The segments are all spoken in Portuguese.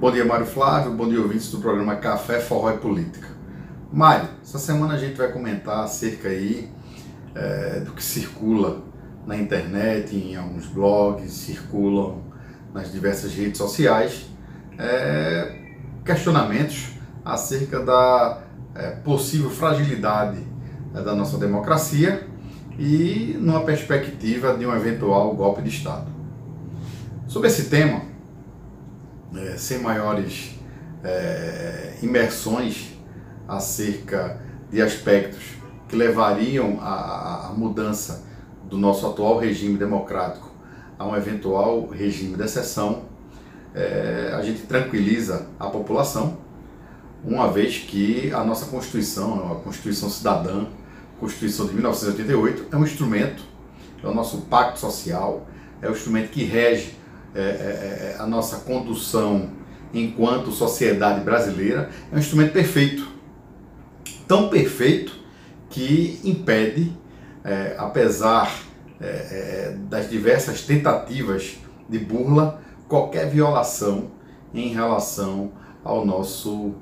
Bom dia, Mário Flávio. Bom dia, ouvintes do programa Café, Forró e Política. Mário, essa semana a gente vai comentar acerca aí é, do que circula na internet, em alguns blogs, circulam nas diversas redes sociais, é, questionamentos acerca da é, possível fragilidade é, da nossa democracia e numa perspectiva de um eventual golpe de Estado. Sobre esse tema, é, sem maiores é, imersões acerca de aspectos que levariam à, mudança do nosso atual regime democrático a um eventual regime de exceção, é, a gente tranquiliza a população, uma vez que a nossa Constituição, a Constituição Cidadã, Constituição de 1988, é um instrumento, é o nosso pacto social, é o instrumento que rege é, é, é, a nossa condução enquanto sociedade brasileira, é um instrumento perfeito. Tão perfeito que impede, é, apesar é, é, das diversas tentativas de burla, qualquer violação em relação ao nosso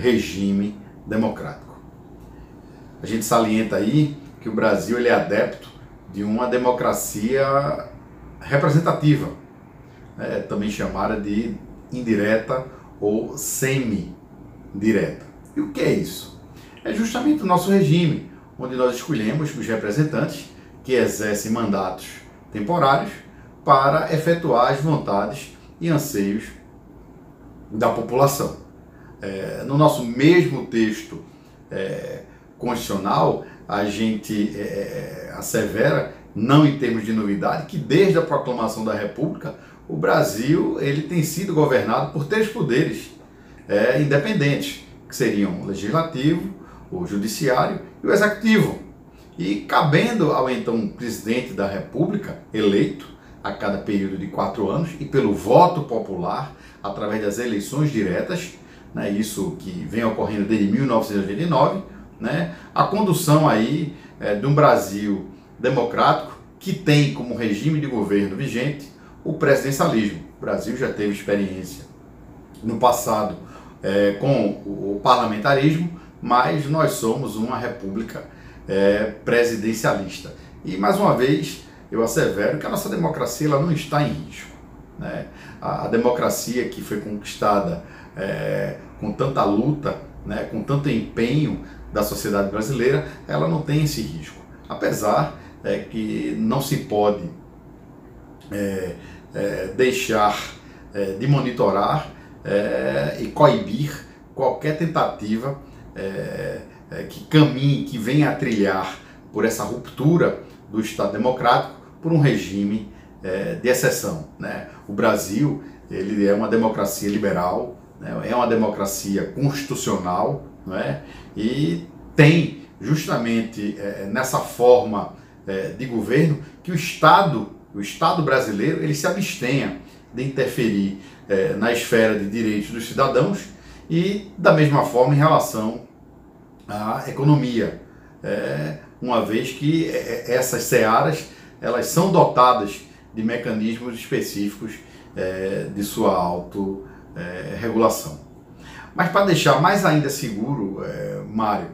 regime democrático. A gente salienta aí que o Brasil ele é adepto de uma democracia representativa, é, também chamada de indireta ou semi-direta. E o que é isso? É justamente o nosso regime, onde nós escolhemos os representantes que exercem mandatos temporários para efetuar as vontades e anseios da população. É, no nosso mesmo texto é, constitucional, a gente é, é assevera, não em termos de novidade, que desde a proclamação da República o Brasil ele tem sido governado por três poderes é, independentes, que seriam o legislativo, o judiciário e o executivo. E cabendo ao então presidente da República, eleito a cada período de quatro anos e pelo voto popular, através das eleições diretas, né, isso que vem ocorrendo desde 1989, né, a condução aí é, de um Brasil democrático que tem como regime de governo vigente o presidencialismo. O Brasil já teve experiência no passado é, com o parlamentarismo, mas nós somos uma república é, presidencialista. E mais uma vez eu assevero que a nossa democracia ela não está em risco. Né? A, a democracia que foi conquistada é, com tanta luta, né, com tanto empenho da sociedade brasileira, ela não tem esse risco. Apesar é, que não se pode é, é, deixar é, de monitorar é, e coibir qualquer tentativa é, é, que caminhe, que venha a trilhar por essa ruptura do Estado democrático por um regime de exceção. Né? O Brasil ele é uma democracia liberal, né? é uma democracia constitucional não é? e tem justamente nessa forma de governo que o Estado o Estado brasileiro ele se abstenha de interferir é, na esfera de direitos dos cidadãos e da mesma forma em relação à economia, é, uma vez que é, essas searas elas são dotadas de mecanismos específicos de sua autorregulação. Mas para deixar mais ainda seguro, Mário,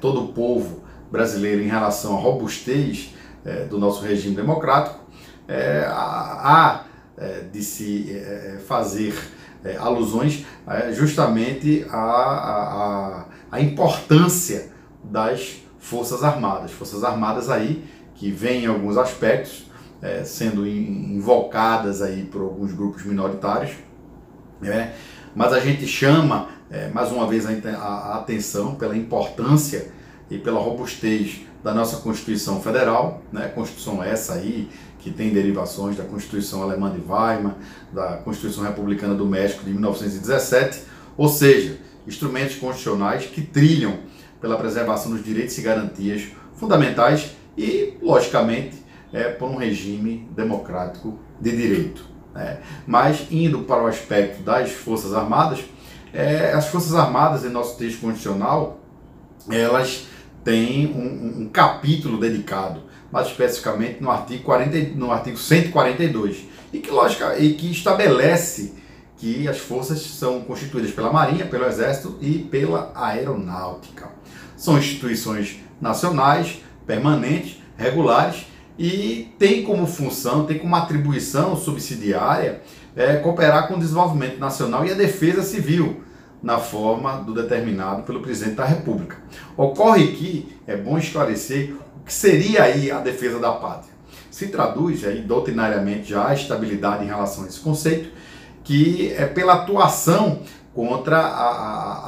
todo o povo brasileiro em relação à robustez é, do nosso regime democrático, é, há é, de se é, fazer é, alusões é, justamente à, à, à importância das Forças Armadas. Forças Armadas aí que vêm em alguns aspectos sendo invocadas aí por alguns grupos minoritários, né? mas a gente chama mais uma vez a, a atenção pela importância e pela robustez da nossa Constituição Federal, né? Constituição essa aí que tem derivações da Constituição Alemã de Weimar, da Constituição Republicana do México de 1917, ou seja, instrumentos constitucionais que trilham pela preservação dos direitos e garantias fundamentais e, logicamente, é, por um regime democrático de direito. Né? Mas, indo para o aspecto das Forças Armadas, é, as Forças Armadas, em nosso texto constitucional, elas tem um, um, capítulo dedicado, mais especificamente no artigo, 40, no artigo 142, e que, lógica, e que estabelece que as forças são constituídas pela Marinha, pelo Exército e pela Aeronáutica. São instituições nacionais, permanentes, regulares e tem como função, tem como atribuição subsidiária é, cooperar com o desenvolvimento nacional e a defesa civil na forma do determinado pelo presidente da República. Ocorre que é bom esclarecer o que seria aí a defesa da pátria. Se traduz aí doutrinariamente já a estabilidade em relação a esse conceito, que é pela atuação contra a,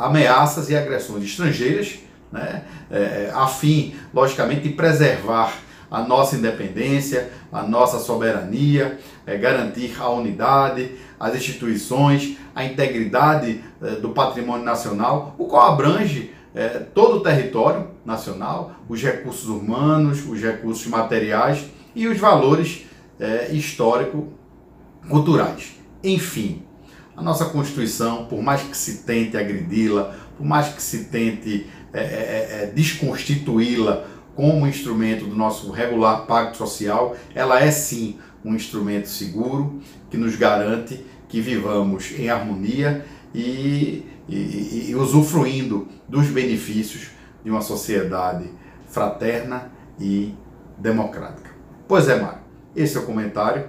a, ameaças e agressões estrangeiras, né, é, a fim, logicamente, de preservar a nossa independência, a nossa soberania, é, garantir a unidade, as instituições, a integridade é, do patrimônio nacional, o qual abrange é, todo o território nacional, os recursos humanos, os recursos materiais e os valores é, histórico-culturais. Enfim, a nossa Constituição, por mais que se tente agredi-la, por mais que se tente é, é, é desconstituí-la como instrumento do nosso regular pacto social, ela é sim um instrumento seguro que nos garante que vivamos em harmonia e, e, e usufruindo dos benefícios de uma sociedade fraterna e democrática. Pois é, Mário, esse é o comentário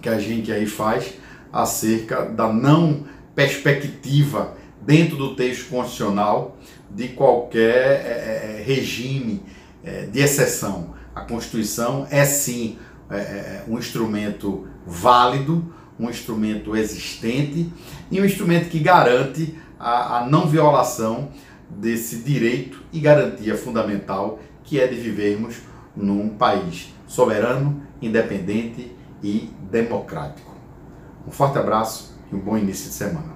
que a gente aí faz acerca da não perspectiva dentro do texto constitucional de qualquer é, regime é, de exceção. A Constituição é sim é, um instrumento válido, um instrumento existente e um instrumento que garante a, a não violação desse direito e garantia fundamental que é de vivermos num país soberano, independente e democrático. Um forte abraço e um bom início de semana.